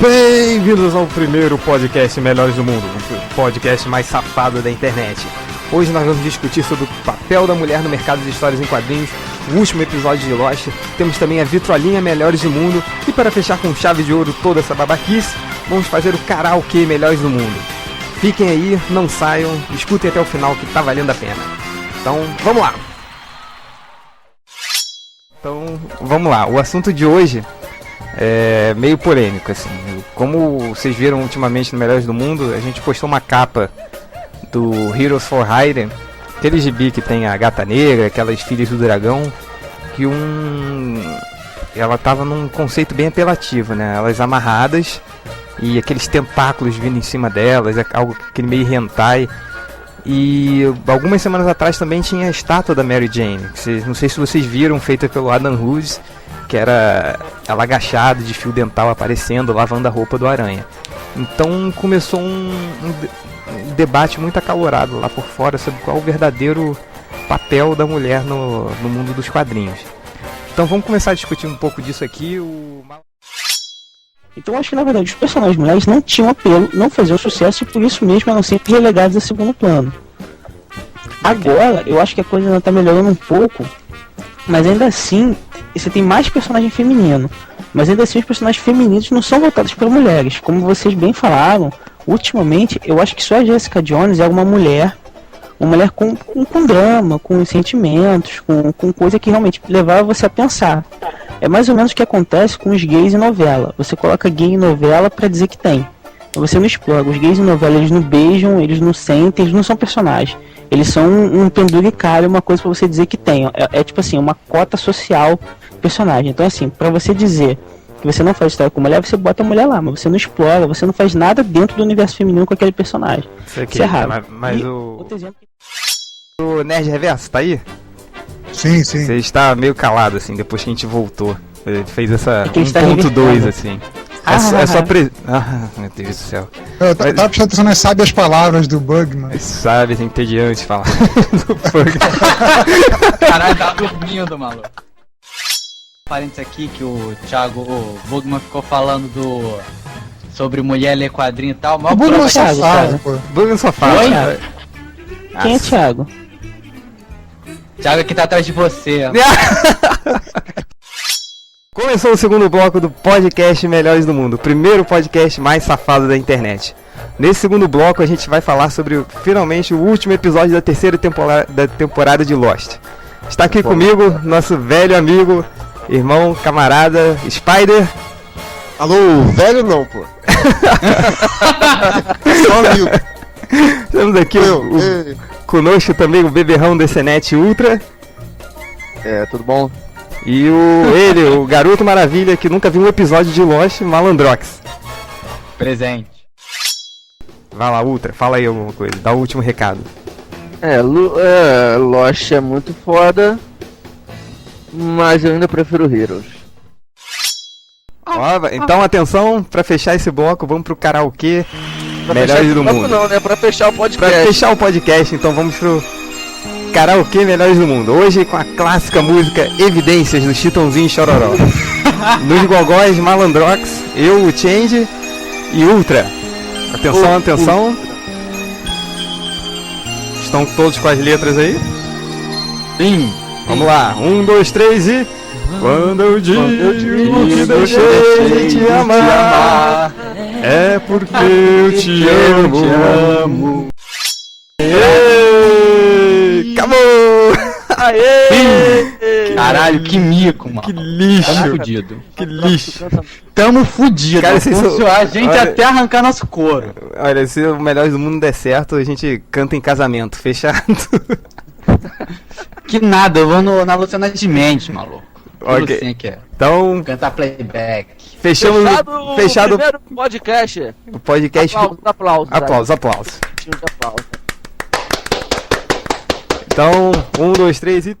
Bem-vindos ao primeiro podcast Melhores do Mundo, o podcast mais safado da internet. Hoje nós vamos discutir sobre o papel da mulher no mercado de histórias em quadrinhos, o último episódio de Lost, temos também a vitrolinha Melhores do Mundo e para fechar com chave de ouro toda essa babaquice, vamos fazer o karaokê Melhores do Mundo. Fiquem aí, não saiam, escutem até o final que tá valendo a pena. Então, vamos lá! Então, vamos lá. O assunto de hoje é meio polêmico, assim. Como vocês viram ultimamente no Melhores do Mundo, a gente postou uma capa do Heroes for Hire, aquele gibi que tem a gata negra, aquelas filhas do dragão, que um. Ela tava num conceito bem apelativo, né? Elas amarradas e aqueles tentáculos vindo em cima delas, é algo aquele meio hentai. E algumas semanas atrás também tinha a estátua da Mary Jane. Vocês, não sei se vocês viram, feita pelo Adam Hughes, que era ela agachada de fio dental aparecendo, lavando a roupa do aranha. Então começou um, um, debate muito acalorado lá por fora sobre qual o verdadeiro papel da mulher no, no mundo dos quadrinhos. Então vamos começar a discutir um pouco disso aqui. O... Então acho que na verdade os personagens mulheres não tinham apelo, não faziam sucesso e por isso mesmo eram sempre relegados a segundo plano. Agora eu acho que a coisa ainda está melhorando um pouco, mas ainda assim você tem mais personagem feminino. Mas ainda assim os personagens femininos não são voltados para mulheres. Como vocês bem falaram, ultimamente eu acho que só a Jessica Jones é uma mulher uma mulher com, com, com, drama, com sentimentos, com, com coisa que realmente levava você a pensar. É mais ou menos o que acontece com os gays em novela. Você coloca gay em novela para dizer que tem. Você não explora. Os gays em novela eles não beijam, eles não sentem, eles não são personagens. Eles são um, um penduricário, uma coisa para você dizer que tem. É, é, tipo assim, uma cota social personagem. Então assim, para você dizer que você não faz história com mulher, você bota a mulher lá, mas você não explora, você não faz nada dentro do universo feminino com aquele personagem. Isso, aqui, Isso é raro. Mas, mas o... O Nerd Reverso, tá aí? Sim, sim. Você está meio calado, assim, depois que a gente voltou. Ele fez essa é 1.2, assim. Ah, é, é só pre... Ah, meu Deus do céu. Eu tava Mas... prestando atenção nas sábias palavras do Bugman. Sábias, entediante falar do Bugman. Caralho, tá dormindo, maluco. Parênteses aqui que o Thiago, o Bugman ficou falando do. Sobre mulher ler quadrinho e tal. Mas o Bugman só fala, pô. Bugman só fala. Quem é Thiago? Thiago que tá atrás de você. Começou o segundo bloco do podcast Melhores do Mundo, o primeiro podcast mais safado da internet. Nesse segundo bloco a gente vai falar sobre finalmente o último episódio da terceira temporada, da temporada de Lost. Está aqui Bom. comigo nosso velho amigo, irmão, camarada, Spider. Alô, velho não, pô. Só amigo. Temos aqui o, o, conosco também o beberrão DCNet Ultra. É, tudo bom? E o ele, o garoto maravilha que nunca viu um episódio de Lost, Malandrox. Presente. Vai lá, Ultra, fala aí alguma coisa, dá o último recado. É, Lu, é, Lost é muito foda, mas eu ainda prefiro Heroes. então atenção, para fechar esse bloco, vamos pro karaokê pra Melhores do Mundo. Não, né? Pra fechar o podcast. Pra fechar o podcast, então vamos pro karaokê Melhores do Mundo. Hoje com a clássica música Evidências do Chitãozinho Chororó. Nos Gogóis, Malandrox, eu, o Change e Ultra. Atenção, o, atenção. O... Estão todos com as letras aí? Sim. Vamos lá. Um, dois, três e. Quando eu digo, Quando eu digo que deixei de te amar, é porque eu te amo. Te amo. Aê! Acabou! Aê! Caralho, que mico, mano. Que lixo. Tamo fudido. Que lixo. Tamo fudido. Cara, se isso... a gente olha, até arrancar nosso couro. Olha, se o Melhores do Mundo der certo, a gente canta em casamento, fechado. que nada, eu vou no, na Luciana de Mendes, maluco. Ok. Assim que é. Então. Cantar playback. Fechamos. Fechado, fechado o primeiro podcast. O podcast. Aplausos, aplausos. Aplausos, aplausos. aplausos. Então, um, dois, três e.